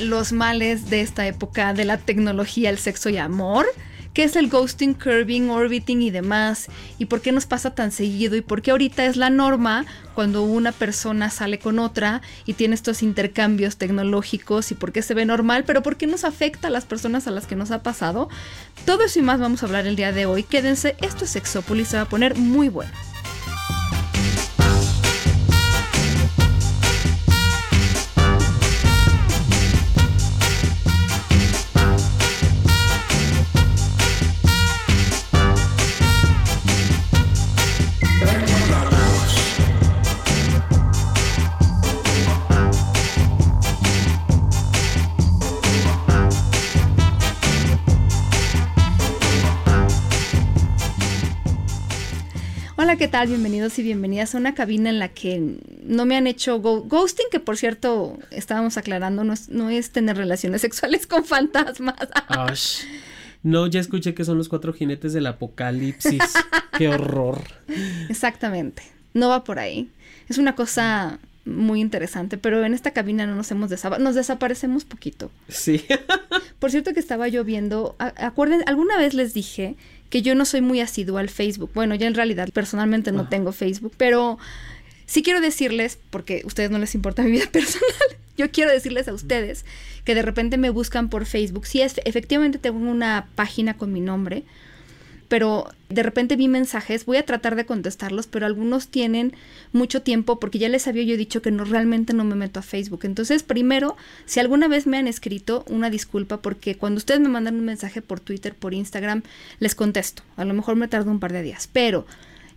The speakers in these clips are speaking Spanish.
Los males de esta época de la tecnología, el sexo y amor? ¿Qué es el ghosting, curving, orbiting y demás? ¿Y por qué nos pasa tan seguido? ¿Y por qué ahorita es la norma cuando una persona sale con otra y tiene estos intercambios tecnológicos? ¿Y por qué se ve normal? ¿Pero por qué nos afecta a las personas a las que nos ha pasado? Todo eso y más vamos a hablar el día de hoy. Quédense, esto es Sexópolis, se va a poner muy bueno. ¿Qué tal? Bienvenidos y bienvenidas a una cabina en la que no me han hecho ghosting, que por cierto, estábamos aclarando, no es, no es tener relaciones sexuales con fantasmas. No, ya escuché que son los cuatro jinetes del apocalipsis. ¡Qué horror! Exactamente. No va por ahí. Es una cosa muy interesante, pero en esta cabina no nos hemos desaparecido, nos desaparecemos poquito. Sí. Por cierto que estaba yo viendo, acuerden, alguna vez les dije que yo no soy muy asidua al Facebook. Bueno, ya en realidad personalmente no tengo Facebook, pero sí quiero decirles, porque a ustedes no les importa mi vida personal, yo quiero decirles a ustedes que de repente me buscan por Facebook. Sí, es, efectivamente tengo una página con mi nombre, pero de repente vi mensajes, voy a tratar de contestarlos, pero algunos tienen mucho tiempo porque ya les había yo dicho que no realmente no me meto a Facebook. Entonces, primero, si alguna vez me han escrito, una disculpa porque cuando ustedes me mandan un mensaje por Twitter, por Instagram, les contesto. A lo mejor me tardo un par de días, pero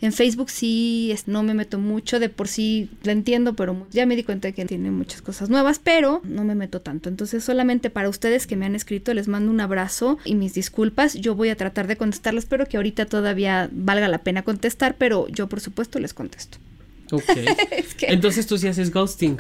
en Facebook sí no me meto mucho, de por sí la entiendo, pero ya me di cuenta de que tiene muchas cosas nuevas, pero no me meto tanto. Entonces solamente para ustedes que me han escrito les mando un abrazo y mis disculpas. Yo voy a tratar de contestarles, espero que ahorita todavía valga la pena contestar, pero yo por supuesto les contesto. Ok. Entonces tú sí haces ghosting.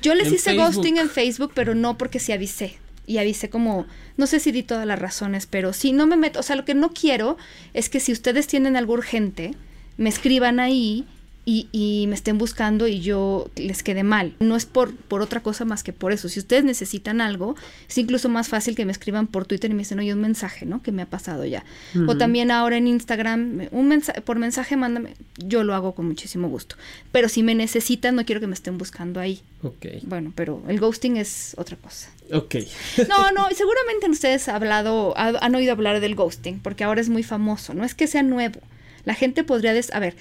Yo les hice ghosting en Facebook, pero no porque sí avisé y avisé como, no sé si di todas las razones, pero sí, no me meto, o sea, lo que no quiero es que si ustedes tienen algo urgente, me escriban ahí y, me estén buscando y yo les quede mal. No es por, por otra cosa más que por eso. Si ustedes necesitan algo, es incluso más fácil que me escriban por Twitter y me dicen, oye, un mensaje, ¿no? Que me ha pasado ya. O también ahora en Instagram, un mensaje, por mensaje mándame, yo lo hago con muchísimo gusto. Pero si me necesitan, no quiero que me estén buscando ahí. Ok. Bueno, pero el ghosting es otra cosa. Ok. no, no, seguramente ustedes han hablado, han oído hablar del ghosting, porque ahora es muy famoso. No es que sea nuevo la gente podría, a ver,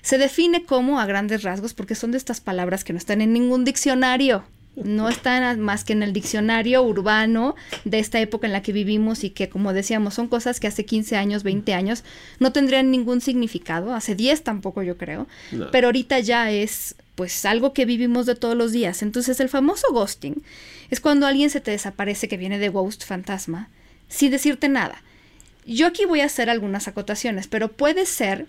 se define como a grandes rasgos porque son de estas palabras que no están en ningún diccionario. No están más que en el diccionario urbano de esta época en la que vivimos y que, como decíamos, son cosas que hace 15 años, 20 años no tendrían ningún significado. Hace 10 tampoco, yo creo. Pero ahorita ya es, pues, algo que vivimos de todos los días. Entonces, el famoso ghosting es cuando alguien se te desaparece, que viene de ghost, fantasma, sin decirte nada. Yo aquí voy a hacer algunas acotaciones, pero puede ser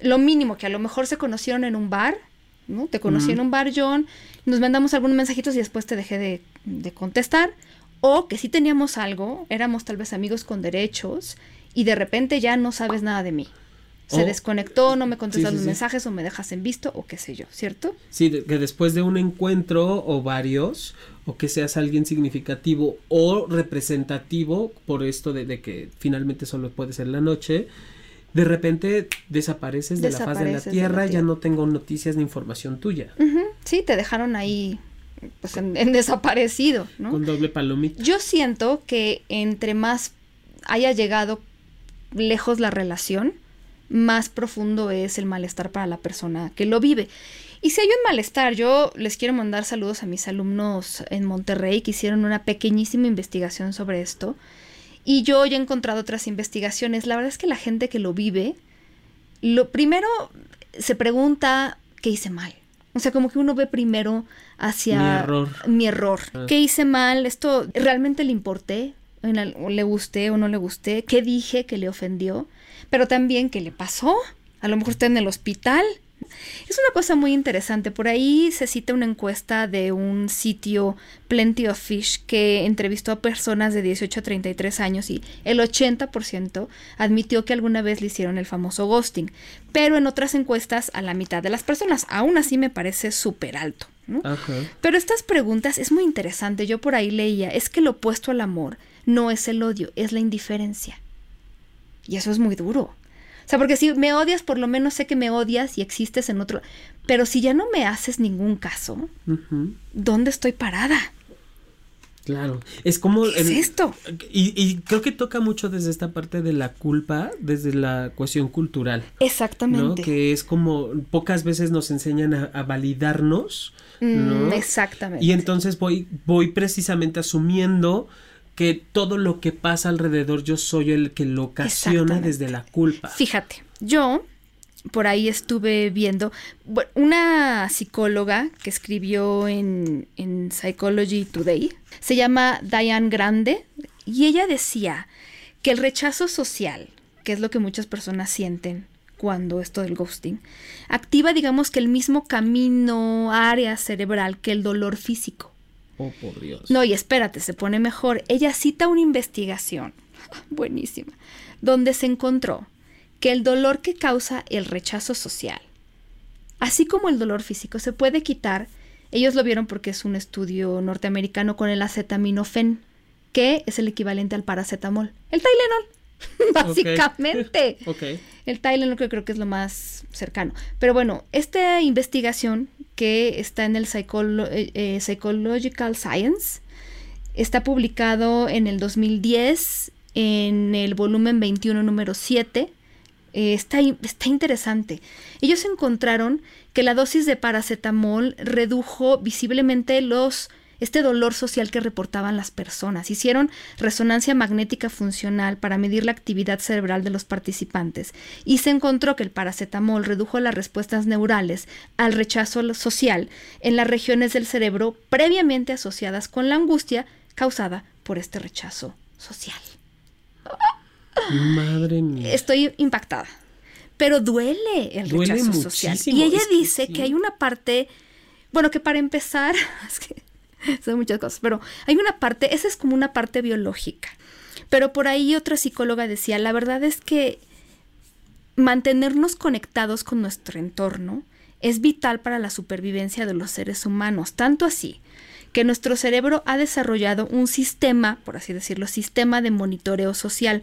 lo mínimo que a lo mejor se conocieron en un bar, ¿no? Te conocí en un bar, John, nos mandamos algunos mensajitos y después te dejé de, de contestar. O que sí teníamos algo, éramos tal vez amigos con derechos y de repente ya no sabes nada de mí se desconectó, no me contestas los mensajes o me dejas en visto o qué sé yo, ¿cierto? Sí, que después de un encuentro o varios, o que seas alguien significativo o representativo por esto de, que finalmente solo puede ser la noche, de repente desapareces de la faz de la tierra, ya no tengo noticias ni información tuya. Sí, te dejaron ahí pues en, en, desaparecido, ¿no? Con doble palomita. Yo siento que entre más haya llegado lejos la relación, más profundo es el malestar para la persona que lo vive. Y si hay un malestar, yo les quiero mandar saludos a mis alumnos en Monterrey que hicieron una pequeñísima investigación sobre esto. Y yo ya he encontrado otras investigaciones. La verdad es que la gente que lo vive, lo primero se pregunta qué hice mal. O sea, como que uno ve primero hacia Mi error. mi error. Ah. ¿Qué hice mal? ¿Esto realmente le importé? ¿En al- o ¿Le gusté o no le gusté? ¿Qué dije que le ofendió? Pero también, ¿qué le pasó? A lo mejor está en el hospital. Es una cosa muy interesante. Por ahí se cita una encuesta de un sitio Plenty of Fish que entrevistó a personas de 18 a 33 años y el 80% admitió que alguna vez le hicieron el famoso ghosting. Pero en otras encuestas a la mitad de las personas. Aún así me parece súper alto. Pero estas preguntas es muy interesante. Yo por ahí leía, es que lo opuesto al amor no es el odio, es la indiferencia. Y eso es muy duro. O sea, porque si me odias, por lo menos sé que me odias y existes en otro. Pero si ya no me haces ningún caso. ¿dónde estoy parada? Claro. Es como. ¿Qué es esto? Y, y creo que toca mucho desde esta parte de la culpa, desde la cuestión cultural. ¿no? Exactamente. Que es como pocas veces nos enseñan a, a validarnos, Mm, ¿no? exactamente. Y entonces voy, voy precisamente asumiendo que todo lo que pasa alrededor yo soy el que lo ocasiona desde la culpa. Fíjate, yo por ahí estuve viendo una psicóloga que escribió en, en Psychology Today, se llama Diane Grande, y ella decía que el rechazo social, que es lo que muchas personas sienten cuando esto del ghosting, activa digamos que el mismo camino, área cerebral que el dolor físico. Oh, por Dios. No, y espérate, se pone mejor. Ella cita una investigación, buenísima, donde se encontró que el dolor que causa el rechazo social, así como el dolor físico, se puede quitar. Ellos lo vieron porque es un estudio norteamericano con el acetaminofén, que es el equivalente al paracetamol. El Tylenol, básicamente. Ok. El Tylenol que creo que es lo más cercano. Pero bueno, esta investigación que está en el eh, eh, Psychological Science está publicado en el 2010 en el volumen 21 número 7. Eh, está, está interesante. Ellos encontraron que la dosis de paracetamol redujo visiblemente los este dolor social que reportaban las personas. Hicieron resonancia magnética funcional para medir la actividad cerebral de los participantes y se encontró que el paracetamol redujo las respuestas neurales al rechazo social en las regiones del cerebro previamente asociadas con la angustia causada por este rechazo social. Madre mía. Estoy impactada. Pero duele el Duele rechazo social. Y ella dice que hay una parte, bueno, que para empezar, es que son muchas cosas, pero hay una parte, esa es como una parte biológica. Pero por ahí otra psicóloga decía, la verdad es que mantenernos conectados con nuestro entorno es vital para la supervivencia de los seres humanos, tanto así que nuestro cerebro ha desarrollado un sistema, por así decirlo, sistema de monitoreo social,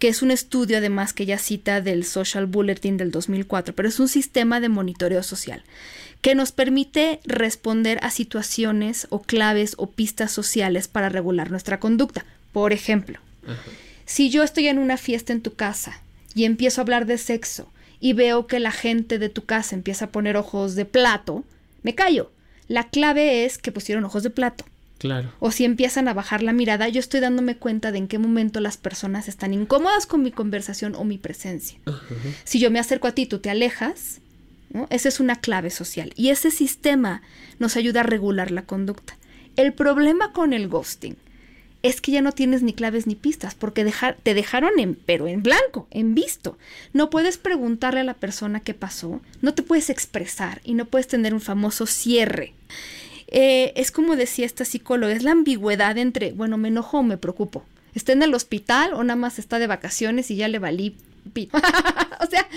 que es un estudio además que ella cita del Social Bulletin del 2004, pero es un sistema de monitoreo social que nos permite responder a situaciones o claves o pistas sociales para regular nuestra conducta. Por ejemplo, si yo estoy en una fiesta en tu casa y empiezo a hablar de sexo y veo que la gente de tu casa empieza a poner ojos de plato, me callo. La clave es que pusieron ojos de plato. Claro. O si empiezan a bajar la mirada, yo estoy dándome cuenta de en qué momento las personas están incómodas con mi conversación o mi presencia. Si yo me acerco a ti, tú te alejas, ¿no? Esa es una clave social. Y ese sistema nos ayuda a regular la conducta. El problema con el ghosting es que ya no tienes ni claves ni pistas, porque dejar, te dejaron en, pero en blanco, en visto. No puedes preguntarle a la persona qué pasó, no te puedes expresar y no puedes tener un famoso cierre. Eh, es como decía esta psicóloga, es la ambigüedad entre, bueno, me enojo o me preocupo. ¿Está en el hospital o nada más está de vacaciones y ya le valí? o sea,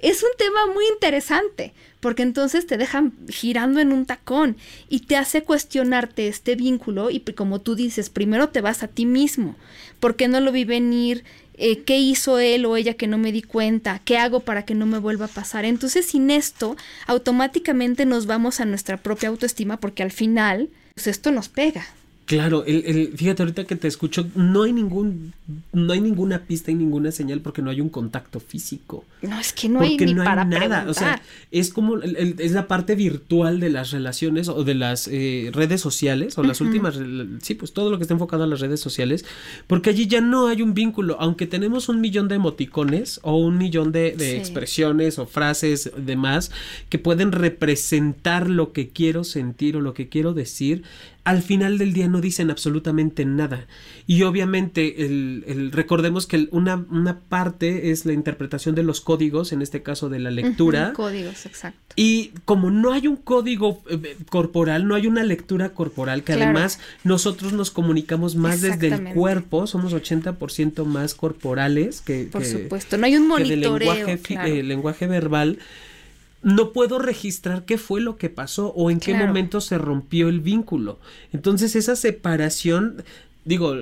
es un tema muy interesante, porque entonces te dejan girando en un tacón y te hace cuestionarte este vínculo y como tú dices, primero te vas a ti mismo, ¿por qué no lo vi venir? Eh, ¿Qué hizo él o ella que no me di cuenta? ¿Qué hago para que no me vuelva a pasar? Entonces, sin esto, automáticamente nos vamos a nuestra propia autoestima porque al final, pues esto nos pega. Claro, el, el, fíjate ahorita que te escucho, no hay ningún, no hay ninguna pista y ninguna señal porque no hay un contacto físico. No, es que no hay ni no hay para nada. preguntar. O sea, es como el- es la parte virtual de las relaciones o de las eh, redes sociales o las últimas, sí, pues todo lo que está enfocado a las redes sociales, porque allí ya no hay un vínculo, aunque tenemos un millón de emoticones o un millón de, de Sí. expresiones o frases demás que pueden representar lo que quiero sentir o lo que quiero decir, al final del día no dicen absolutamente nada. Y obviamente el, el- recordemos que el- una, una parte es la interpretación de los códigos, en este caso de la lectura. Ujú, Códigos, exacto. Y como no hay un código eh, corporal, no hay una lectura corporal, que Claro. además nosotros nos comunicamos más desde el cuerpo, somos 80% más corporales que, Por que- supuesto. No hay un que del monitoreo. lenguaje, claro. eh, lenguaje verbal, no puedo registrar qué fue lo que pasó o en qué Claro. momento se rompió el vínculo. Entonces esa separación, digo,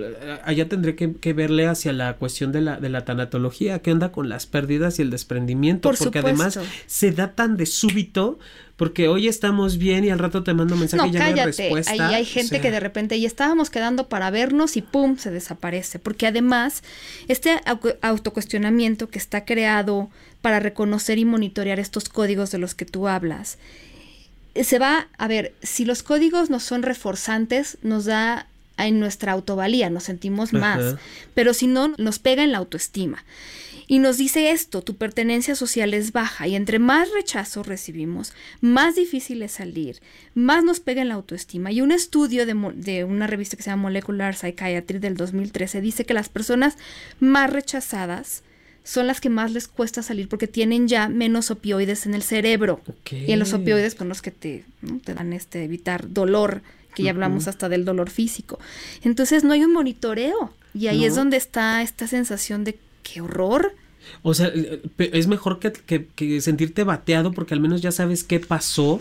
allá tendré que, que verle hacia la cuestión de la, de la tanatología, qué onda con las pérdidas y el desprendimiento, Por porque supuesto. además se da tan de súbito, porque hoy estamos bien y al rato te mando mensaje No, y ya no hay cállate. respuesta. Ahí hay O gente sea, que de repente ya estábamos quedando para vernos y pum, se desaparece. Porque además, este au- autocuestionamiento que está creado para reconocer y monitorear estos códigos de los que tú hablas, eh, se va, a ver, si los códigos nos son reforzantes, nos da en nuestra autovalía, nos sentimos más, Ajá. pero si no, nos pega en la autoestima. Y nos dice esto, tu pertenencia social es baja y entre más rechazo recibimos, más difícil es salir, más nos pega en la autoestima. Y un estudio de, una revista que se llama Molecular Psychiatry del 2013 dice que las personas más rechazadas son las que más les cuesta salir porque tienen ya menos opioides en el cerebro. Y en los opioides con los que te, ¿no? te dan este evitar dolor, que ya hablamos hasta del dolor físico. Entonces no hay un monitoreo. Y ahí es donde está esta sensación de qué horror. O sea, eh, es mejor que, que- que sentirte bateado porque al menos ya sabes qué pasó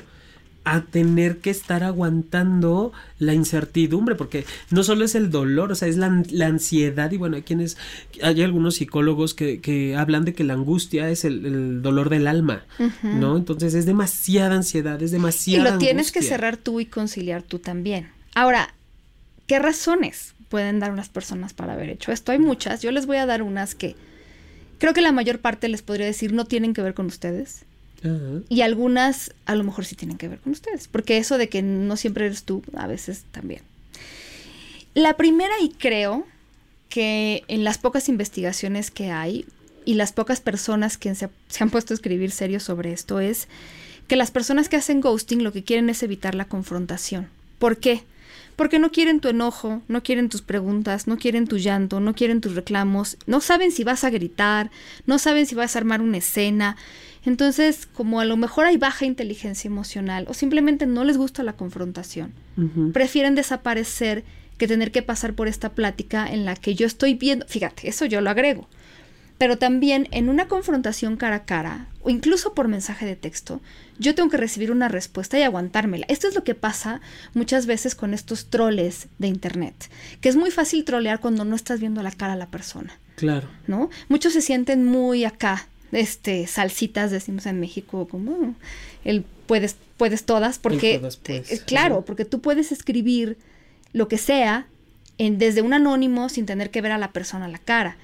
a tener que estar aguantando la incertidumbre, porque no solo es el dolor, o sea, es la, la ansiedad y bueno, hay quienes, hay algunos psicólogos que, que hablan de que la angustia es el, el dolor del alma, ¿no? Entonces es demasiada ansiedad, es Y demasiada lo tienes que cerrar tú y conciliar tú también. Ahora, ¿qué razones pueden dar unas personas para haber hecho esto? Hay muchas. Yo les voy a dar unas que creo que la mayor parte les podría decir no tienen que ver con ustedes. Y algunas a lo mejor sí tienen que ver con ustedes, porque eso de que no siempre eres tú, a veces también. La primera, y creo que en las pocas investigaciones que hay y las pocas personas que se, se han puesto a escribir serio sobre esto, es que las personas que hacen ghosting lo que quieren es evitar la confrontación. ¿Por qué? Porque no quieren tu enojo, no quieren tus preguntas, no quieren tu llanto, no quieren tus reclamos, no saben si vas a gritar, no saben si vas a armar una escena. Entonces, como a lo mejor hay baja inteligencia emocional o simplemente no les gusta la confrontación, prefieren desaparecer que tener que pasar por esta plática en la que yo estoy viendo, fíjate, eso yo lo agrego, pero también en una confrontación cara a cara o incluso por mensaje de texto, yo tengo que recibir una respuesta y aguantármela. Esto es lo que pasa muchas veces con estos troles de internet, que es muy fácil trolear cuando no estás viendo la cara a la persona. Claro. ¿no? Muchos se sienten muy acá, este, salsitas, decimos en México, como el puedes, puedes todas, porque, todas puedes. eh, claro, porque tú puedes escribir lo que sea en, desde un anónimo sin tener que ver a la persona a la cara.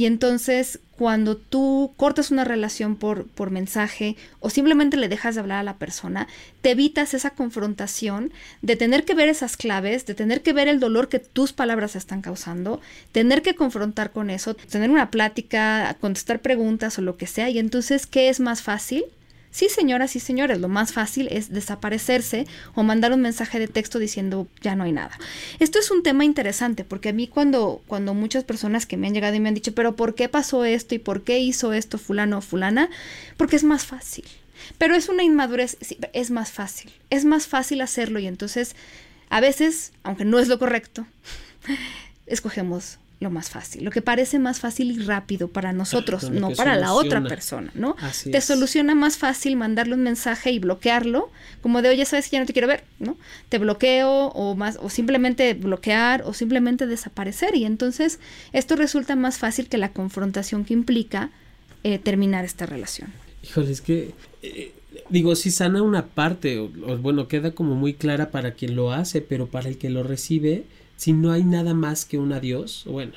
Y entonces, cuando tú cortas una relación por, por mensaje o simplemente le dejas de hablar a la persona, te evitas esa confrontación de tener que ver esas claves, de tener que ver el dolor que tus palabras están causando, tener que confrontar con eso, tener una plática, contestar preguntas o lo que sea. Y entonces, ¿qué es más fácil? Sí, señoras y señores, lo más fácil es desaparecerse o mandar un mensaje de texto diciendo ya no hay nada. Esto es un tema interesante porque a mí cuando, cuando muchas personas que me han llegado y me han dicho, pero ¿por qué pasó esto y por qué hizo esto fulano o fulana? Porque es más fácil. Pero es una inmadurez, sí, es más fácil. Es más fácil hacerlo y entonces a veces, aunque no es lo correcto, escogemos lo más fácil, lo que parece más fácil y rápido para nosotros, no para la otra persona, ¿no? Así Te es. soluciona más fácil mandarle un mensaje y bloquearlo, como de, oye, sabes que ya no te quiero ver, ¿no? Te bloqueo o más, o simplemente bloquear o simplemente desaparecer. Y entonces esto resulta más fácil que la confrontación que implica eh, terminar esta relación. Híjole, es que eh, digo, si sana una parte, o, o, bueno, queda como muy clara para quien lo hace, pero para el que lo recibe, si no hay nada más que un adiós, bueno,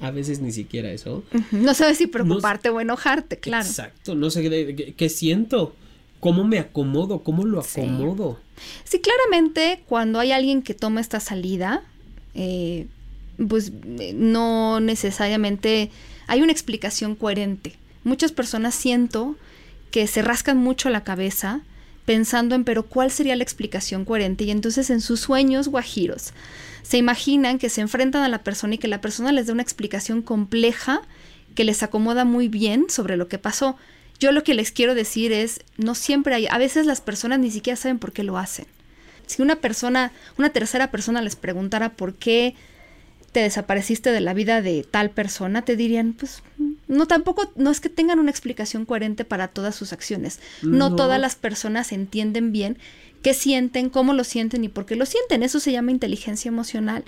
a veces ni siquiera eso. No sabes si preocuparte o enojarte, claro. Exacto, no sé qué, siento, cómo me acomodo, cómo lo acomodo. Sí. claramente cuando hay alguien que toma esta salida, eh, pues no necesariamente hay una explicación coherente. Muchas personas siento que se rascan mucho la cabeza pensando en pero cuál sería la explicación coherente y entonces en sus sueños guajiros se imaginan que se enfrentan a la persona y que la persona les da una explicación compleja que les acomoda muy bien sobre lo que pasó. Yo lo que les quiero decir es, no siempre hay, a veces las personas ni siquiera saben por qué lo hacen. Si una persona, una tercera persona les preguntara por qué te desapareciste de la vida de tal persona, te dirían, pues no tampoco, no es que tengan una explicación coherente para todas sus acciones. No, todas las personas entienden bien qué sienten, cómo lo sienten y por qué lo sienten. Eso se llama inteligencia emocional.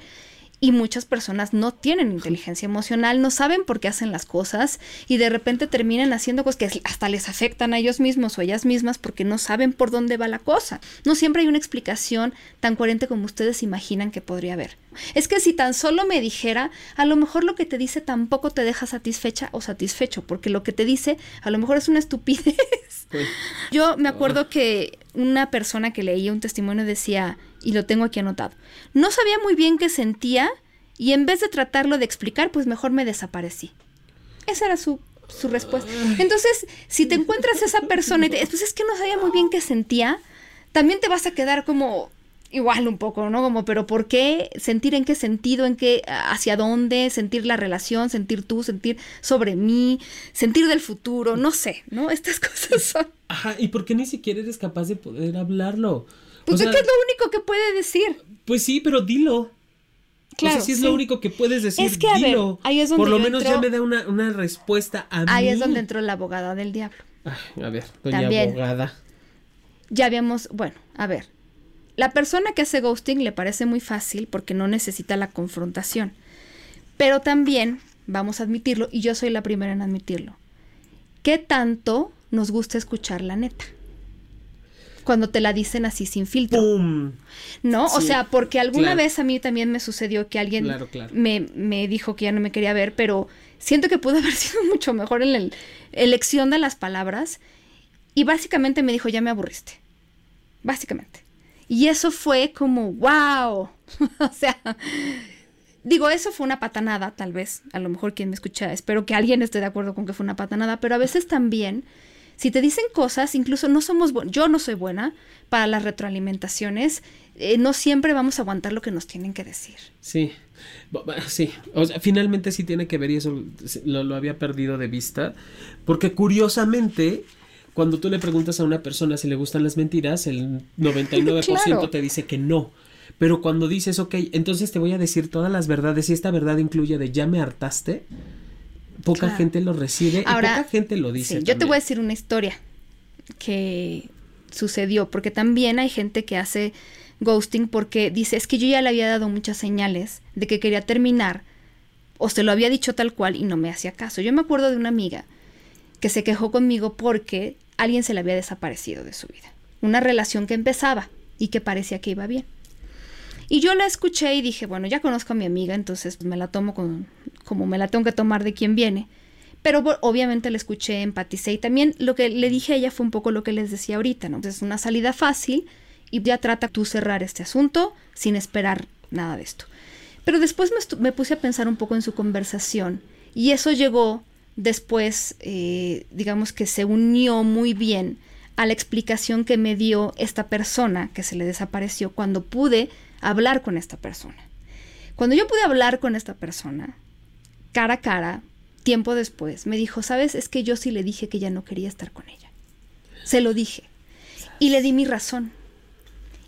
Y muchas personas no tienen inteligencia emocional, no saben por qué hacen las cosas y de repente terminan haciendo cosas que hasta les afectan a ellos mismos o ellas mismas porque no saben por dónde va la cosa. No siempre hay una explicación tan coherente como ustedes imaginan que podría haber. Es que si tan solo me dijera, a lo mejor lo que te dice tampoco te deja satisfecha o satisfecho, porque lo que te dice a lo mejor es una estupidez. Yo me acuerdo que una persona que leía un testimonio decía, y lo tengo aquí anotado. No sabía muy bien qué sentía y en vez de tratarlo de explicar, pues mejor me desaparecí. Esa era su, su respuesta. Entonces, si te encuentras esa persona y te, pues es que no sabía muy bien qué sentía, también te vas a quedar como igual un poco, ¿no? Como, pero ¿por qué? Sentir en qué sentido, en qué, hacia dónde, sentir la relación, sentir tú, sentir sobre mí, sentir del futuro, no sé, ¿no? Estas cosas son. Ajá, ¿y por qué ni siquiera eres capaz de poder hablarlo? Pues es que es lo único que puede decir. Pues sí, pero dilo. Claro, o si es lo único que puedes decir, es que, a dilo. Ver, ahí es donde Por lo menos ya me da una, una, respuesta a mí. Ahí es donde entró la abogada del diablo. a ver, doña abogada. Ya habíamos, bueno, a ver. La persona que hace ghosting le parece muy fácil porque no necesita la confrontación. Pero también, vamos a admitirlo, y yo soy la primera en admitirlo, ¿qué tanto nos gusta escuchar la neta? Cuando te la dicen así sin filtro. ¿No? O sea, porque alguna vez a mí también me sucedió que alguien Me, me, dijo que ya no me quería ver, pero siento que pudo haber sido mucho mejor en la elección de las palabras. Y básicamente me dijo, ya me aburriste. Básicamente. Y eso fue como, wow. o sea, digo, eso fue una patanada, tal vez. A lo mejor quien me escucha, espero que alguien esté de acuerdo con que fue una patanada, pero a veces también si te dicen cosas, incluso no somos, yo no soy buena para las retroalimentaciones, eh, no siempre vamos a aguantar lo que nos tienen que decir. Sí, sí, o sea, finalmente sí tiene que ver y eso lo, había perdido de vista, porque curiosamente cuando tú le preguntas a una persona si le gustan las mentiras, el 99% te dice que no. Pero cuando dices, ok, entonces te voy a decir todas las verdades y esta verdad incluye de ya me hartaste, poca gente lo recibe y poca gente lo dice. yo te voy a decir una historia que sucedió, porque también hay gente que hace ghosting porque dice, es que yo ya le había dado muchas señales de que quería terminar, o se lo había dicho tal cual y no me hacía caso. Yo me acuerdo de una amiga que se quejó conmigo porque alguien se le había desaparecido de su vida. Una relación que empezaba y que parecía que iba bien. Y yo la escuché y dije, bueno, ya conozco a mi amiga, entonces me la tomo como me la tengo que tomar de quien viene. Pero obviamente la escuché, empaticé y también lo que le dije a ella fue un poco lo que les decía ahorita, ¿no? Es una salida fácil y ya trata tú cerrar este asunto sin esperar nada de esto. Pero después me, puse a pensar un poco en su conversación y eso llegó después, eh, digamos que se unió muy bien a la explicación que me dio esta persona que se le desapareció cuando pude hablar con esta persona. Cuando yo pude hablar con esta persona, cara a cara, tiempo después, me dijo, sabes, es que yo sí le dije que ya no quería estar con ella. Se lo dije. Y le di mi razón.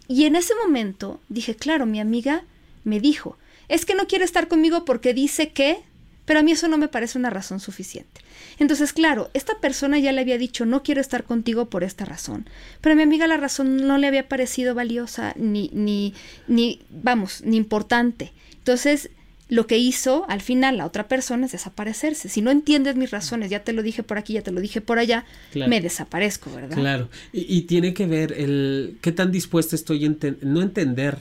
Y en ese momento dije, claro, mi amiga me dijo, es que no quiere estar conmigo porque dice que, pero a mí eso no me parece una razón suficiente. Entonces, claro, esta persona ya le había dicho, no quiero estar contigo por esta razón. Pero a mi amiga la razón no le había parecido valiosa, ni, ni, ni, vamos, ni importante. Entonces, lo que hizo al final la otra persona es desaparecerse. Si no entiendes mis razones, ya te lo dije por aquí, ya te lo dije por allá, me desaparezco, ¿verdad? Claro. Y, tiene que ver el qué tan dispuesto estoy a no entender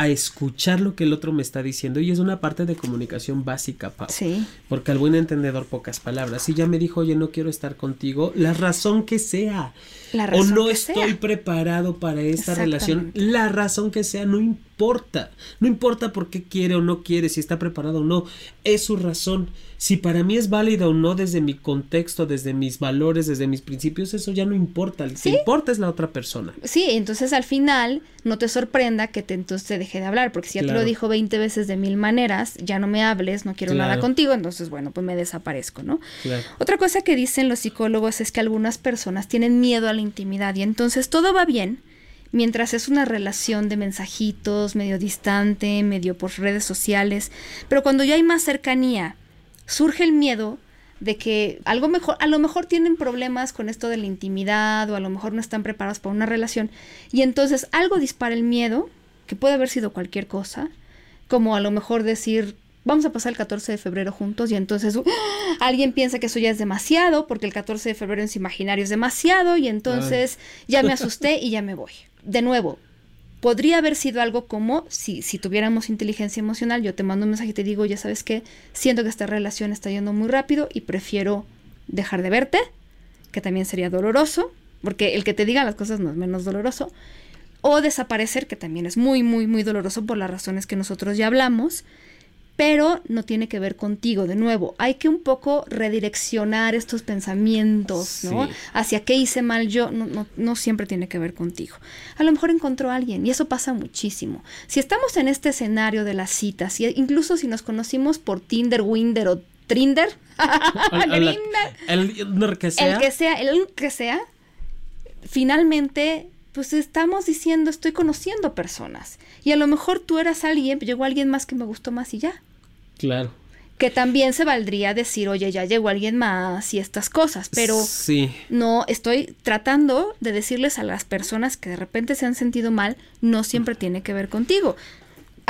a escuchar lo que el otro me está diciendo y es una parte de comunicación básica, Pau. Sí. Porque al buen entendedor pocas palabras. Si ya me dijo, oye, no quiero estar contigo, la razón que sea. La o no que estoy sea. preparado para esta relación, la razón que sea, no importa. No importa por qué quiere o no quiere, si está preparado o no, es su razón. Si para mí es válida o no desde mi contexto, desde mis valores, desde mis principios, eso ya no importa. Lo que importa es la otra persona. Sí, entonces al final no te sorprenda que te, entonces te deje de hablar, porque si ya te lo dijo 20 veces de mil maneras, ya no me hables, no quiero nada contigo, entonces bueno, pues me desaparezco, ¿no? Claro. Otra cosa que dicen los psicólogos es que algunas personas tienen miedo a la intimidad y entonces todo va bien mientras es una relación de mensajitos, medio distante, medio por redes sociales, pero cuando ya hay más cercanía, surge el miedo de que algo mejor, a lo mejor tienen problemas con esto de la intimidad o a lo mejor no están preparados para una relación y entonces algo dispara el miedo, que puede haber sido cualquier cosa, como a lo mejor decir, vamos a pasar el 14 de febrero juntos y entonces ¡uh! alguien piensa que eso ya es demasiado porque el 14 de febrero en su imaginario es demasiado y entonces ya me asusté y ya me voy. De nuevo, podría haber sido algo como si, si tuviéramos inteligencia emocional, yo te mando un mensaje y te digo, ya sabes que siento que esta relación está yendo muy rápido y prefiero dejar de verte, que también sería doloroso, porque el que te diga las cosas no es menos doloroso, o desaparecer, que también es muy, muy, muy doloroso por las razones que nosotros ya hablamos, pero no tiene que ver contigo. De nuevo, hay que un poco redireccionar estos pensamientos, ¿no? Sí. Hacia qué hice mal yo, no, no, no siempre tiene que ver contigo. A lo mejor encontró a alguien y eso pasa muchísimo. Si estamos en este escenario de las citas, y incluso si nos conocimos por Tinder, Winder o Trinder, el, el que sea. el que sea, el que sea, finalmente, pues estamos diciendo, estoy conociendo personas. Y a lo mejor tú eras alguien, llegó alguien más que me gustó más y ya. Claro. Que también se valdría decir, oye, ya llegó alguien más y estas cosas, pero Sí. no estoy tratando de decirles a las personas que de repente se han sentido mal, no siempre tiene que ver contigo.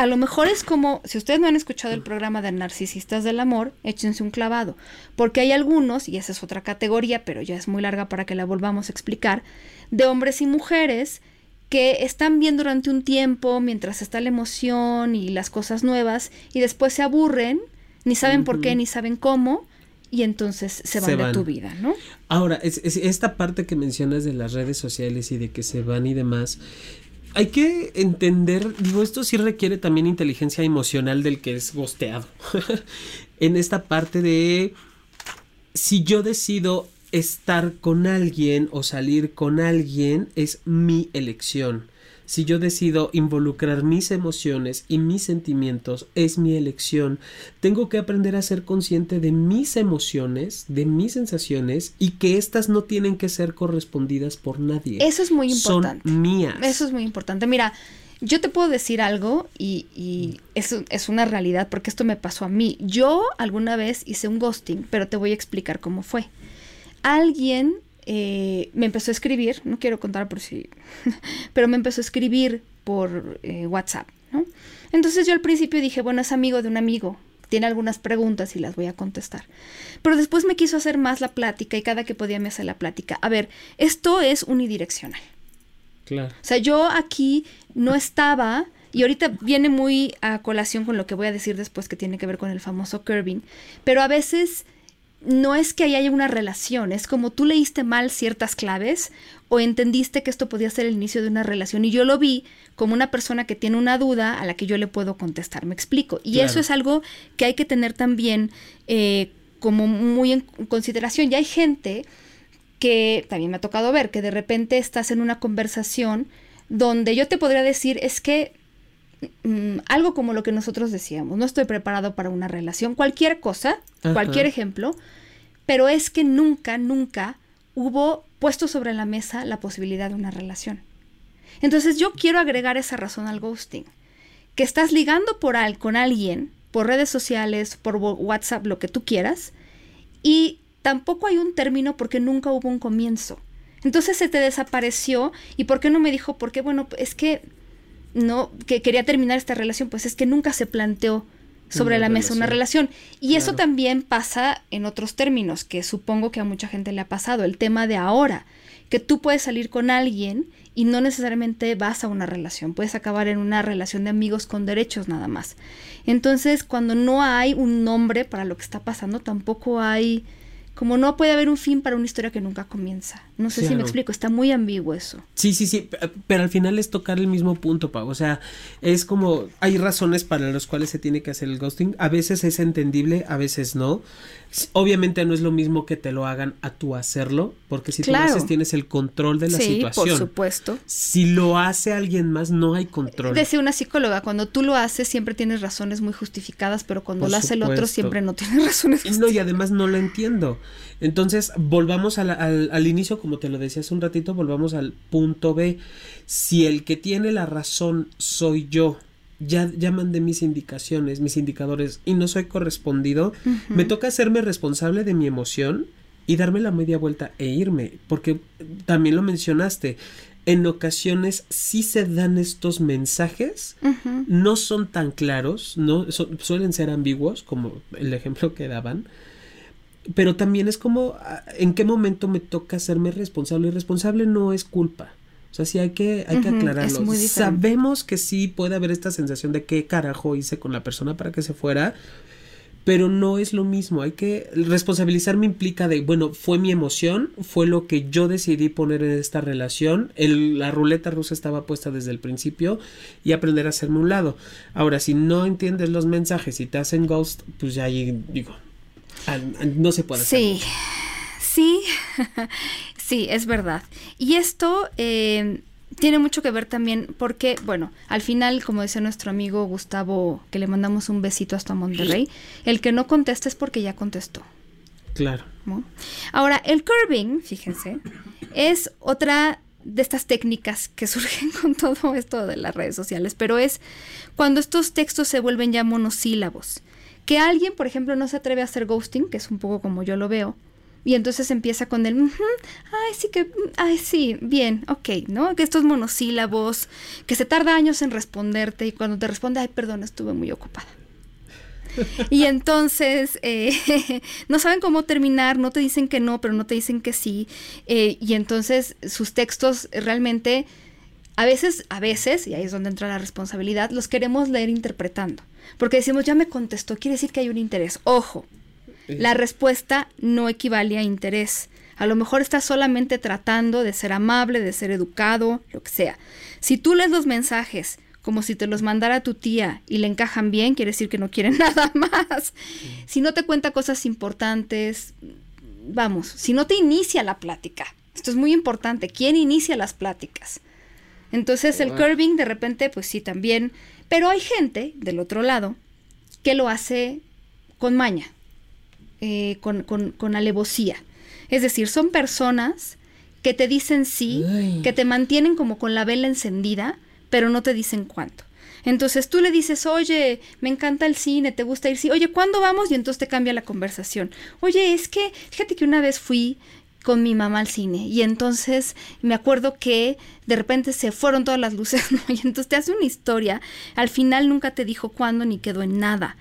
A lo mejor es como, si ustedes no han escuchado el programa de Narcisistas del Amor, échense un clavado, porque hay algunos, y esa es otra categoría, pero ya es muy larga para que la volvamos a explicar, de hombres y mujeres que están bien durante un tiempo mientras está la emoción y las cosas nuevas, y después se aburren, ni saben por qué, ni saben cómo, y entonces se van Se de tu vida, ¿no? Ahora, es, es- esta parte que mencionas de las redes sociales y de que se van y demás, hay que entender, digo, esto sí requiere también inteligencia emocional del que es gosteado. en esta parte de si yo decido estar con alguien o salir con alguien, es mi elección. Si yo decido involucrar mis emociones y mis sentimientos, es mi elección. Tengo que aprender a ser consciente de mis emociones, de mis sensaciones y que éstas no tienen que ser correspondidas por nadie. Eso es muy importante. Son mías. Eso es muy importante. Mira, yo te puedo decir algo y, y eso es una realidad porque esto me pasó a mí. Yo alguna vez hice un ghosting, pero te voy a explicar cómo fue. Alguien eh, me empezó a escribir, no quiero contar por si, pero me empezó a escribir por eh, WhatsApp, ¿no? Entonces yo al principio dije, bueno, es amigo de un amigo, tiene algunas preguntas y las voy a contestar. Pero después me quiso hacer más la plática y cada que podía me hacía la plática. A ver, esto es unidireccional. Claro. O sea, yo aquí no estaba, y ahorita viene muy a colación con lo que voy a decir después que tiene que ver con el famoso curving, pero a veces no es que ahí haya una relación, es como tú leíste mal ciertas claves o entendiste que esto podía ser el inicio de una relación y yo lo vi como una persona que tiene una duda a la que yo le puedo contestar, me explico. Y Claro. eso es algo que hay que tener también eh, como muy en consideración. Y hay gente que también me ha tocado ver, que de repente estás en una conversación donde yo te podría decir es que mm, algo como lo que nosotros decíamos, no estoy preparado para una relación, cualquier cosa, Ajá. cualquier ejemplo, pero es que nunca, nunca hubo puesto sobre la mesa la posibilidad de una relación. Entonces yo quiero agregar esa razón al ghosting, que estás ligando por al, con alguien, por redes sociales, por WhatsApp, lo que tú quieras, y tampoco hay un término porque nunca hubo un comienzo. Entonces se te desapareció y ¿por qué no me dijo? Porque bueno, es que no que quería terminar esta relación, pues es que nunca se planteó sobre Una la mesa una relación. Y eso también pasa en otros términos, que supongo que a mucha gente le ha pasado, el tema de ahora, que tú puedes salir con alguien y no necesariamente vas a una relación, puedes acabar en una relación de amigos con derechos nada más. Entonces, cuando no hay un nombre para lo que está pasando, tampoco hay como no puede haber un fin para una historia que nunca comienza. No sé si me explico, está muy ambiguo eso. Sí, sí, sí, pero al final es tocar el mismo punto, Pau. O sea, es como, hay razones para las cuales se tiene que hacer el ghosting. A veces es entendible, a veces no. Obviamente no es lo mismo que te lo hagan a tú hacerlo, porque si tú lo haces tienes el control de la sí, situación. por supuesto. Si lo hace alguien más, no hay control. Decía una psicóloga, cuando tú lo haces siempre tienes razones muy justificadas, pero cuando lo hace el otro siempre no tienes razones justificadas. No, y además no lo entiendo. Entonces, volvamos al, al inicio, como te lo decía hace un ratito, volvamos al punto B. Si el que tiene la razón soy yo, ya, ya mandé mis indicaciones, mis indicadores y no soy correspondido, me toca hacerme responsable de mi emoción y darme la media vuelta e irme, porque también lo mencionaste, en ocasiones sí se dan estos mensajes, no son tan claros, no suelen ser ambiguos, como el ejemplo que daban, pero también es como ah, en qué momento me toca hacerme responsable y responsable no es culpa. O sea, sí hay que, hay que aclararlo. Sabemos que sí puede haber esta sensación de qué carajo hice con la persona para que se fuera, pero no es lo mismo. Hay que responsabilizarme implica de, bueno, fue mi emoción, fue lo que yo decidí poner en esta relación, el, la ruleta rusa estaba puesta desde el principio y aprender a hacerme un lado. Ahora, si no entiendes los mensajes y te hacen ghost, pues ya ahí digo, no se puede hacer. Sí, sí. Sí, es verdad. Y esto eh, tiene mucho que ver también porque, bueno, al final, como decía nuestro amigo Gustavo, que le mandamos un besito hasta Monterrey, el que no contesta es porque ya contestó. Claro. Ahora, el curving, fíjense, es otra de estas técnicas que surgen con todo esto de las redes sociales, pero es cuando estos textos se vuelven ya monosílabos. Que alguien, por ejemplo, no se atreve a hacer ghosting, que es un poco como yo lo veo, y entonces empieza con el, ay, sí que, ay, sí, bien, ok, ¿no? Que estos monosílabos, que se tarda años en responderte y cuando te responde, ay, perdón, estuve muy ocupada. y entonces eh, no saben cómo terminar, no te dicen que no, pero no te dicen que sí. Eh, y entonces sus textos realmente, a veces, a veces, y ahí es donde entra la responsabilidad, los queremos leer interpretando. Porque decimos, ya me contestó, quiere decir que hay un interés. Ojo, la respuesta no equivale a interés. A lo mejor está solamente tratando de ser amable, de ser educado, lo que sea. Si tú lees los mensajes como si te los mandara tu tía y le encajan bien, quiere decir que no quieren nada más. Si no te cuenta cosas importantes, vamos, si no te inicia la plática. Esto es muy importante. ¿Quién inicia las pláticas? Entonces el curving de repente, pues sí, también. Pero hay gente del otro lado que lo hace con maña. Eh, con, con, alevosía. Es decir, son personas que te dicen sí, que te mantienen como con la vela encendida, pero no te dicen cuánto. Entonces tú le dices, oye, me encanta el cine, ¿te gusta ir? Sí, oye, ¿cuándo vamos? Y entonces te cambia la conversación. Oye, es que, fíjate que una vez fui con mi mamá al cine y entonces me acuerdo que de repente se fueron todas las luces y entonces te hace una historia, al final nunca te dijo cuándo ni quedó en nada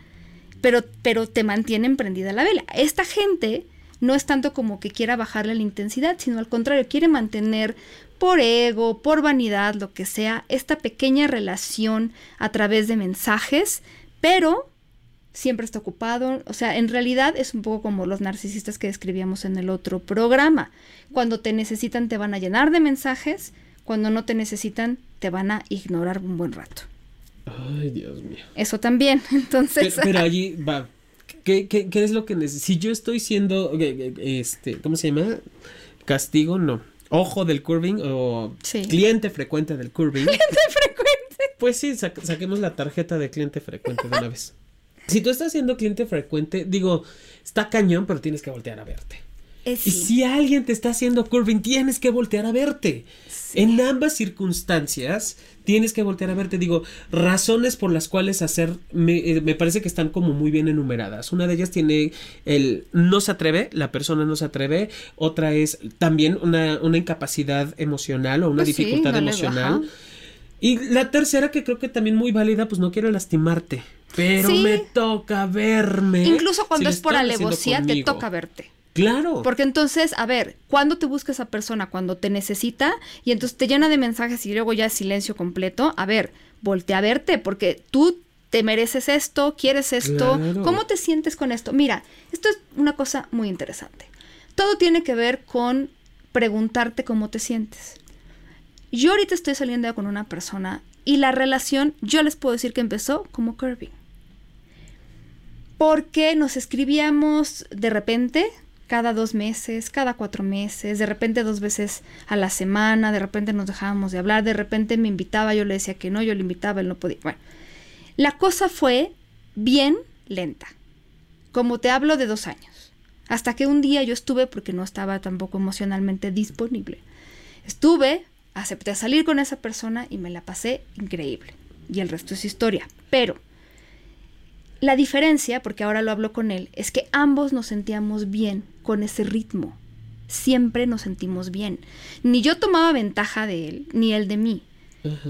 pero, pero te mantienen prendida la vela. Esta gente no es tanto como que quiera bajarle la intensidad, sino al contrario, quiere mantener por ego, por vanidad, lo que sea, esta pequeña relación a través de mensajes, pero siempre está ocupado. O sea, en realidad es un poco como los narcisistas que describíamos en el otro programa. Cuando te necesitan te van a llenar de mensajes, cuando no te necesitan te van a ignorar un buen rato. Ay, Dios mío. Eso también, entonces. Pero, allí va. ¿Qué, qué, qué es lo que necesito? Si yo estoy siendo, este, ¿cómo se llama? Castigo, no. Ojo del curving o cliente frecuente del curving. Cliente frecuente. Pues sí, saquemos la tarjeta de cliente frecuente de una vez. Si tú estás siendo cliente frecuente, digo, está cañón, pero tienes que voltear a verte. Y si alguien te está haciendo curving, tienes que voltear a verte. En ambas circunstancias, tienes que voltear a verte. Digo, razones por las cuales hacer, eh, me, parece que están como muy bien enumeradas. Una de ellas tiene el no se atreve, la persona no se atreve. Otra es también una, incapacidad emocional o una pues dificultad emocional. Y la tercera, que creo que también muy válida, pues no quiero lastimarte. Pero me toca verme. Incluso cuando es por alevosía, te toca verte. Claro. Porque entonces, a ver, ¿cuándo te busca esa persona? Cuando te necesita y entonces te llena de mensajes y luego ya es silencio completo. A ver, voltea a verte porque tú te mereces esto, quieres esto. Claro. ¿Cómo te sientes con esto? Mira, esto es una cosa muy interesante. Todo tiene que ver con preguntarte cómo te sientes. Yo ahorita estoy saliendo con una persona y la relación, yo les puedo decir que empezó como curving. Porque nos escribíamos de repente, cada dos meses, cada cuatro meses, de repente dos veces a la semana, de repente nos dejábamos de hablar, de repente me invitaba, yo le decía que no, yo le invitaba, él no podía. Bueno, la cosa fue bien lenta, como te hablo de dos años, hasta que un día yo estuve, porque no estaba tampoco emocionalmente disponible, estuve, acepté salir con esa persona y me la pasé increíble. Y el resto es historia. Pero la diferencia, porque ahora lo hablo con él, es que ambos nos sentíamos bien con ese ritmo. Siempre nos sentimos bien. Ni yo tomaba ventaja de él, ni él de mí.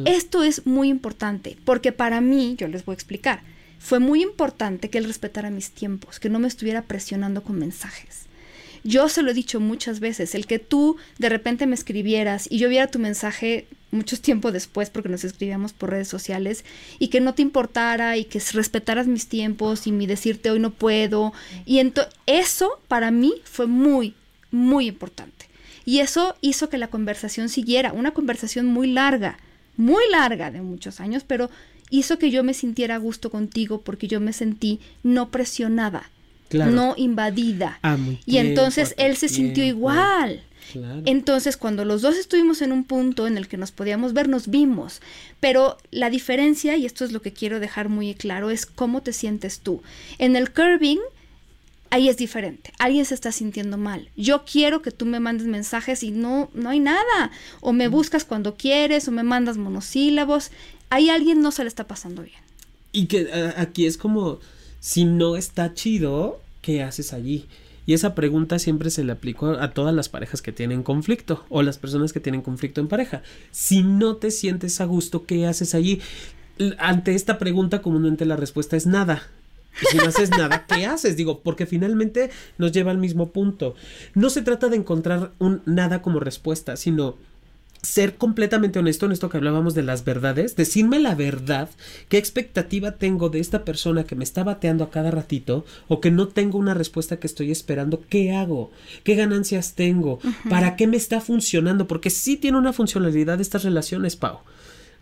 Esto es muy importante, porque para mí, yo les voy a explicar, fue muy importante que él respetara mis tiempos, que no me estuviera presionando con mensajes. Yo se lo he dicho muchas veces, el que tú de repente me escribieras y yo viera tu mensaje mucho tiempo después porque nos escribíamos por redes sociales y que no te importara y que respetaras mis tiempos y mi decirte hoy no puedo y eso para mí fue muy muy importante. Y eso hizo que la conversación siguiera una conversación muy larga muy larga de muchos años pero hizo que yo me sintiera a gusto contigo porque yo me sentí no presionada Claro. no invadida A mi y entonces él se sintió igual Claro. entonces, cuando los dos estuvimos en un punto en el que nos podíamos ver, nos vimos. Pero la diferencia, y esto es lo que quiero dejar muy claro, es cómo te sientes tú. En el curving, ahí es diferente. Alguien se está sintiendo mal. Yo quiero que tú me mandes mensajes y no, no hay nada. O me buscas cuando quieres, o me mandas monosílabos. Ahí alguien no se le está pasando bien. Y que aquí es como, si no está chido, ¿qué haces allí? Y esa pregunta siempre se le aplicó a todas las parejas que tienen conflicto o las personas que tienen conflicto en pareja. Si no te sientes a gusto, ¿qué haces allí? Ante esta pregunta comúnmente la respuesta es nada. Y si no haces nada, ¿qué haces? Digo, porque finalmente nos lleva al mismo punto. No se trata de encontrar un nada como respuesta, sino ser completamente honesto en esto que hablábamos de las verdades, decirme la verdad, qué expectativa tengo de esta persona que me está bateando a cada ratito o que no tengo una respuesta que estoy esperando, qué hago, qué ganancias tengo, para qué me está funcionando, porque sí tiene una funcionalidad estas relaciones, Pau.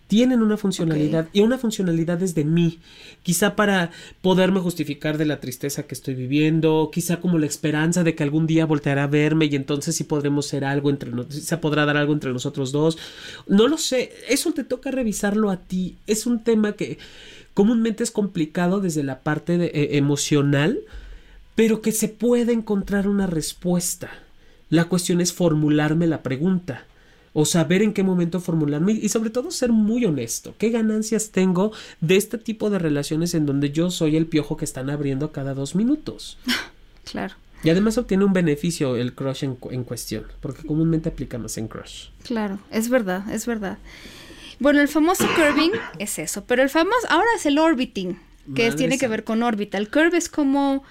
Tienen una funcionalidad y una funcionalidad desde mí, quizá para poderme justificar de la tristeza que estoy viviendo, quizá como la esperanza de que algún día volteará a verme y entonces sí podremos ser algo entre nosotros, se podrá dar algo entre nosotros dos. No lo sé, eso te toca revisarlo a ti. Es un tema que comúnmente es complicado desde la parte de- eh, emocional, pero que se puede encontrar una respuesta. La cuestión es formularme la pregunta o saber en qué momento formularme y sobre todo ser muy honesto. ¿Qué ganancias tengo de este tipo de relaciones en donde yo soy el piojo que están abriendo cada dos minutos? Claro. Y además obtiene un beneficio el crush en, en cuestión, porque comúnmente aplicamos en crush. Claro, es verdad, es verdad. Bueno, el famoso curving es eso, pero el famoso ahora es el orbiting, que es- tiene que ver con órbita. El curve es como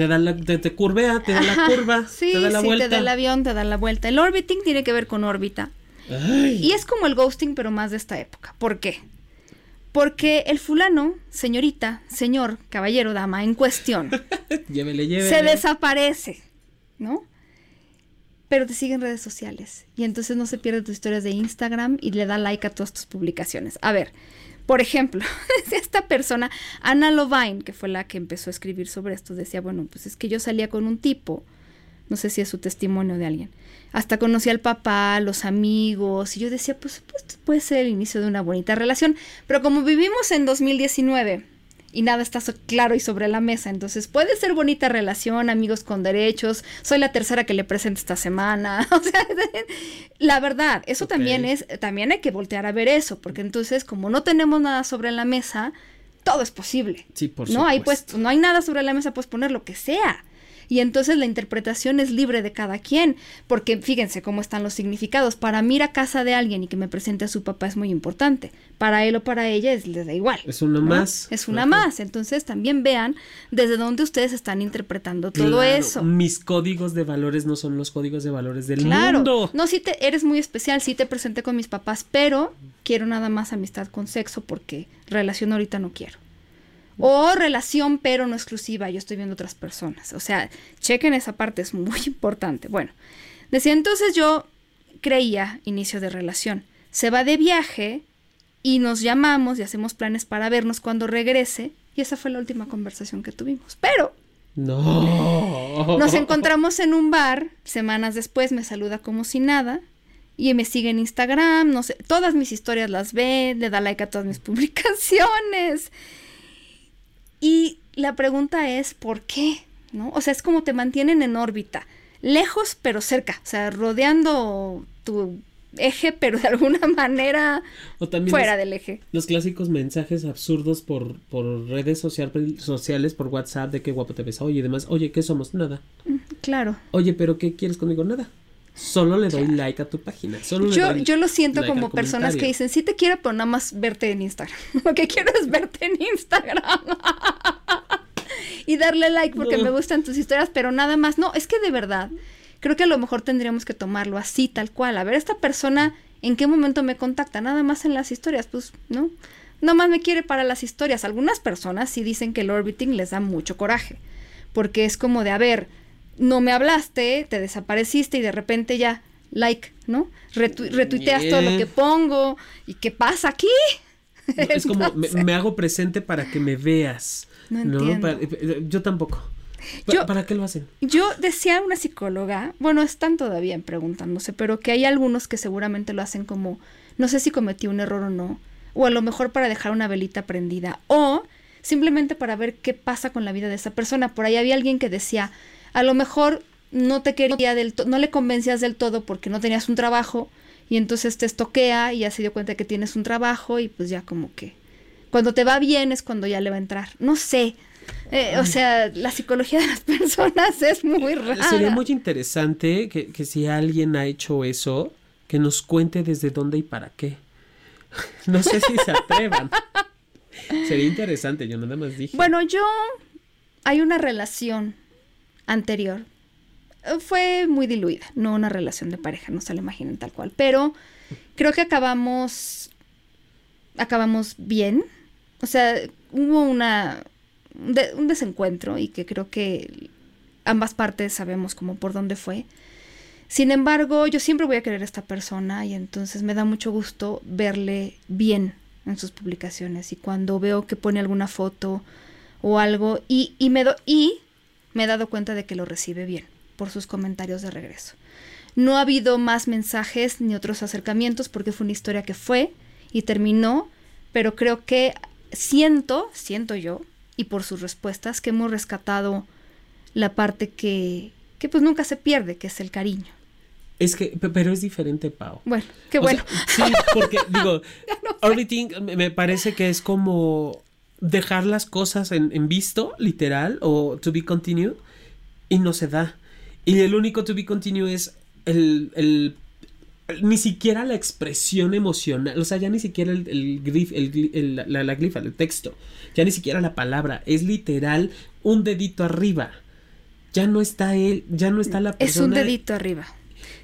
Te da la, te, te curvea, te da la curva, sí, te da la sí, vuelta. te da el avión, te da la vuelta. El orbiting tiene que ver con órbita. Ay, Y es como el ghosting, pero más de esta época. ¿Por qué? Porque el fulano, señorita, señor, caballero, dama, en cuestión, llévele, llévele. se desaparece, ¿no? Pero te sigue en redes sociales. Y entonces no se pierde tus historias de Instagram y le da like a todas tus publicaciones. A ver, por ejemplo, esta persona, Ana Lovine, que fue la que empezó a escribir sobre esto, decía, bueno, pues es que yo salía con un tipo, no sé si es su testimonio de alguien, hasta conocí al papá, los amigos, y yo decía, pues, pues puede ser el inicio de una bonita relación, pero como vivimos en 2019 y nada está so- claro y sobre la mesa, entonces puede ser bonita relación, amigos con derechos, soy la tercera que le presento esta semana, o sea, la verdad, eso también es, también hay que voltear a ver eso, porque entonces como no tenemos nada sobre la mesa, todo es posible. Sí, por no hay supuesto. pues, no hay nada sobre la mesa, puedes poner lo que sea. Y entonces la interpretación es libre de cada quien, porque fíjense cómo están los significados. Para mí ir a casa de alguien y que me presente a su papá es muy importante. Para él o para ella es, les da igual. Es una más. Es una más. Entonces también vean desde dónde ustedes están interpretando todo Claro, eso. Mis códigos de valores no son los códigos de valores del Claro. mundo. No, sí te, eres muy especial, sí te presenté con mis papás, pero quiero nada más amistad con sexo porque relación ahorita no quiero. O relación pero no exclusiva, yo estoy viendo otras personas. O sea, chequen esa parte, es muy importante. Bueno, decía entonces yo creía inicio de relación. Se va de viaje y nos llamamos y hacemos planes para vernos cuando regrese. Y esa fue la última conversación que tuvimos. Pero No. nos encontramos en un bar, semanas después me saluda como si nada y me sigue en Instagram, no sé, todas mis historias las ve, le da like a todas mis publicaciones. Y la pregunta es, ¿por qué? ¿No? O sea, es como te mantienen en órbita, lejos pero cerca, o sea, rodeando tu eje, pero de alguna manera O también fuera los, del eje. los clásicos mensajes absurdos por, por redes social- sociales, por WhatsApp, de qué guapo te ves hoy y demás. Oye, ¿qué somos? Nada. Claro. Oye, ¿pero qué quieres conmigo? Nada. Solo le doy like a tu página. Solo le Yo, doy yo lo siento like como personas que dicen, sí te quiero, pero nada más verte en Instagram. Lo que quiero es verte en Instagram. y darle like porque No. me gustan tus historias, pero nada más. No, es que de verdad, creo que a lo mejor tendríamos que tomarlo así, tal cual. A ver, esta persona, ¿en qué momento me contacta? Nada más en las historias, pues, ¿no? Nada más me quiere para las historias. Algunas personas sí dicen que el orbiting les da mucho coraje. Porque es como de, a ver, no me hablaste, te desapareciste y de repente ya, like, ¿no? Retu- retuiteas todo lo que pongo. ¿Y qué pasa aquí? No, es como, me, hago presente para que me veas. No entiendo. Para- eh, yo tampoco. Pa- Yo- ¿Para qué lo hacen? Yo decía una psicóloga, bueno, están todavía preguntándose, pero que hay algunos que seguramente lo hacen como, no sé si cometí un error o no, o a lo mejor para dejar una velita prendida, o simplemente para ver qué pasa con la vida de esa persona. Por ahí había alguien que decía, a lo mejor no te quería del no le convencías del todo porque no tenías un trabajo y entonces te estoquea y ya se dio cuenta que tienes un trabajo y pues ya como que cuando te va bien es cuando ya le va a entrar. No sé. Eh, o sea, la psicología de las personas es muy rara. Sería muy interesante que, que si alguien ha hecho eso, que nos cuente desde dónde y para qué. No sé si se atrevan. Sería interesante, yo nada más dije. Bueno, yo hay una relación anterior. Eh, Fue muy diluida, no una relación de pareja, no se la imaginen tal cual, pero creo que acabamos acabamos bien. O sea, hubo una un, de- un desencuentro y que creo que ambas partes sabemos como por dónde fue. Sin embargo, yo siempre voy a querer a esta persona y entonces me da mucho gusto verle bien en sus publicaciones y cuando veo que pone alguna foto o algo y, y me do- y me he dado cuenta de que lo recibe bien por sus comentarios de regreso. No ha habido más mensajes ni otros acercamientos porque fue una historia que fue y terminó, pero creo que siento, siento yo, y por sus respuestas, que hemos rescatado la parte que, que pues nunca se pierde, que es el cariño. Es que, pe- pero es diferente, Pau. Bueno, qué O bueno. sea, sí, porque digo, orbiting me- me parece que es como dejar las cosas en, en visto, literal, o to be continued, y no se da. Y el único to be continued es el, el- ni siquiera la expresión emocional, o sea, ya ni siquiera el, el grif- el gli- el- la, la glifa, el texto, ya ni siquiera la palabra, es literal un dedito arriba. Ya no está él, ya no está la es persona. un dedito arriba.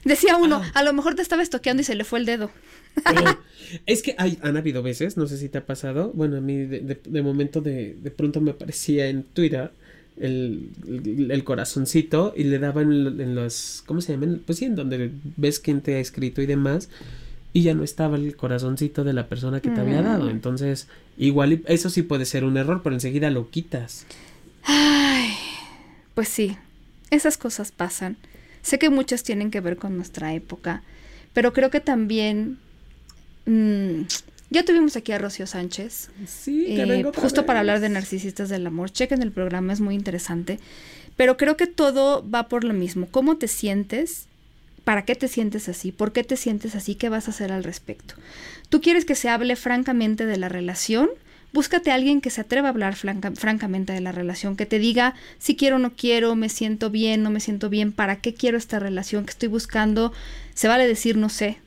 Decía uno, Ah. a lo mejor te estaba estoqueando y se le fue el dedo. Es que hay, han habido veces, no sé si te ha pasado, bueno, a mí de, de- de momento de, de pronto me aparecía en Twitter el, el, el corazoncito y le daban en, en los, ¿cómo se llaman? Pues sí, en donde ves quién te ha escrito y demás, y ya no estaba el corazoncito de la persona que te había dado, Mm. entonces igual eso sí puede ser un error, pero enseguida lo quitas. Ay, pues sí, esas cosas pasan. Sé que muchas tienen que ver con nuestra época, pero creo que también... mm, ya tuvimos aquí a Rocío Sánchez, Sí, eh, vengo justo para hablar de narcisistas del amor. Chequen el programa, es muy interesante. Pero creo que todo va por lo mismo. ¿Cómo te sientes? ¿Para qué te sientes así? ¿Por qué te sientes así? ¿Qué vas a hacer al respecto? ¿Tú quieres que se hable francamente de la relación? Búscate a alguien que se atreva a hablar francamente de la relación, que te diga si quiero o no quiero, me siento bien, no me siento bien, para qué quiero esta relación, que estoy buscando. Se vale decir no sé,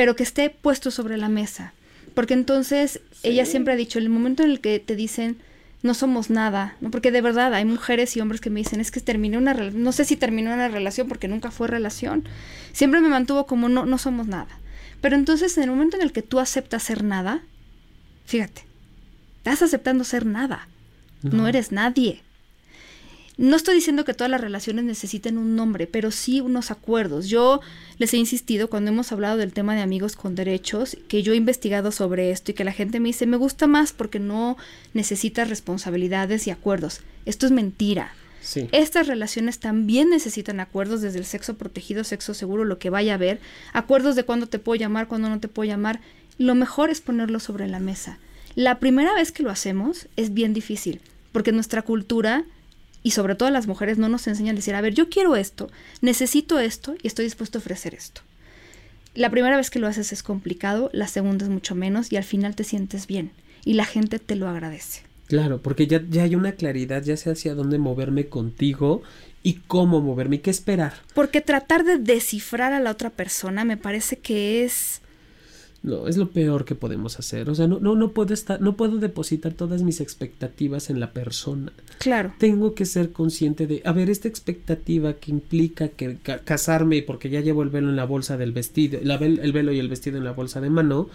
pero que esté puesto sobre la mesa. Porque entonces ella siempre ha dicho, el momento en el que te dicen no somos nada, ¿no? Porque de verdad hay mujeres y hombres que me dicen, es que terminé una relación, no sé si terminó una relación porque nunca fue relación. Siempre me mantuvo como no, no somos nada. Pero entonces en el momento en el que tú aceptas ser nada, fíjate, estás aceptando ser nada. no eres nadie. No estoy diciendo que todas las relaciones necesiten un nombre, pero sí unos acuerdos. Yo les he insistido cuando hemos hablado del tema de amigos con derechos, que yo he investigado sobre esto y que la gente me dice, me gusta más porque no necesitas responsabilidades y acuerdos. Esto es mentira. Estas relaciones también necesitan acuerdos desde el sexo protegido, sexo seguro, lo que vaya a haber, acuerdos de cuándo te puedo llamar, cuándo no te puedo llamar. Lo mejor es ponerlo sobre la mesa. La primera vez que lo hacemos es bien difícil, porque nuestra cultura y sobre todo las mujeres no nos enseñan a decir, a ver, yo quiero esto, necesito esto y estoy dispuesto a ofrecer esto. La primera vez que lo haces es complicado, la segunda es mucho menos y al final te sientes bien y la gente te lo agradece. Claro, porque ya, ya hay una claridad, ya sé hacia dónde moverme contigo y cómo moverme y qué esperar. Porque tratar de descifrar a la otra persona me parece que es no, es lo peor que podemos hacer. O sea, no, no, no puedo estar, no puedo depositar todas mis expectativas en la persona. Claro. Tengo que ser consciente de, a ver, esta expectativa que implica que casarme porque ya llevo el velo en la bolsa del vestido, la el velo y el vestido en la bolsa de mano.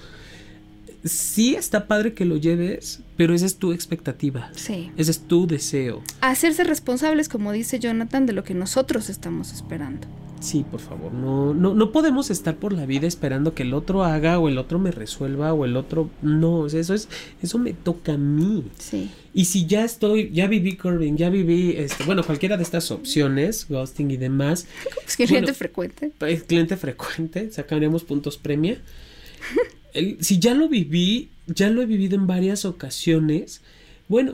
Sí está padre que lo lleves, pero esa es tu expectativa. Sí. Ese es tu deseo. Hacerse responsables, como dice Jonathan, de lo que nosotros estamos esperando. Sí, por favor, no, no, no podemos estar por la vida esperando que el otro haga o el otro me resuelva o el otro. No, eso es, eso me toca a mí. Sí. Y si ya estoy, ya viví curving, ya viví, este, bueno, cualquiera de estas opciones, ghosting y demás. Es que cliente frecuente. Es cliente frecuente, sacaríamos puntos premia. si ya lo viví, ya lo he vivido en varias ocasiones bueno,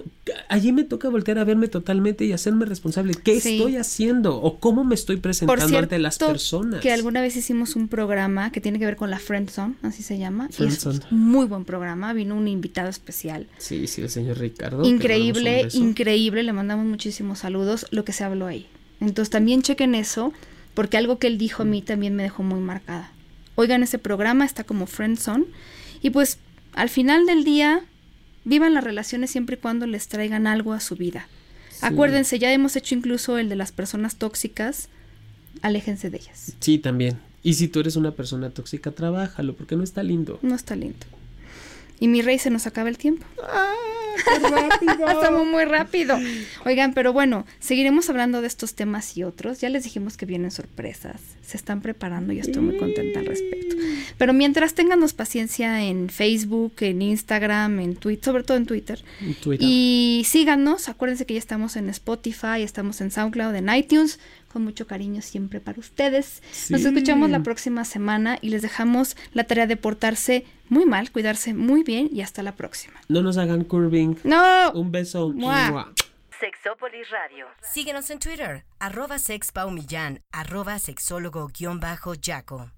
allí me toca voltear a verme totalmente y hacerme responsable. ¿Qué estoy haciendo? ¿O cómo me estoy presentando ante las personas? Que alguna vez hicimos un programa que tiene que ver con la Friendzone, así se llama. Friendzone. Es muy buen programa. Vino un invitado especial. Sí, sí, el señor Ricardo. Increíble, increíble. Le mandamos muchísimos saludos. Lo que se habló ahí. Entonces también chequen eso, porque algo que él dijo a mí también me dejó muy marcada. Oigan ese programa, está como Friendzone. Y pues al final del día Vivan las relaciones siempre y cuando les traigan algo a su vida. Acuérdense, ya hemos hecho incluso el de las personas tóxicas. Aléjense de ellas. Sí, también. Y si tú eres una persona tóxica, trabájalo, porque no está lindo. No está lindo. Y mi rey se nos acaba el tiempo. ¡Ah! rápido! Estamos muy rápido. Oigan, pero bueno, seguiremos hablando de estos temas y otros. Ya les dijimos que vienen sorpresas. Se están preparando y estoy muy contenta al respecto. Pero mientras tenganos paciencia en Facebook, en Instagram, en Twitter, sobre todo en Twitter. Y síganos. Acuérdense que ya estamos en Spotify, estamos en SoundCloud, en iTunes con mucho cariño siempre para ustedes. Nos escuchamos la próxima semana y les dejamos la tarea de portarse muy mal, cuidarse muy bien y hasta la próxima. No nos hagan curving. No. Un beso. Sexópolis Radio. Síguenos en Twitter, arroba sexpaumillán, arroba sexólogo-yaco.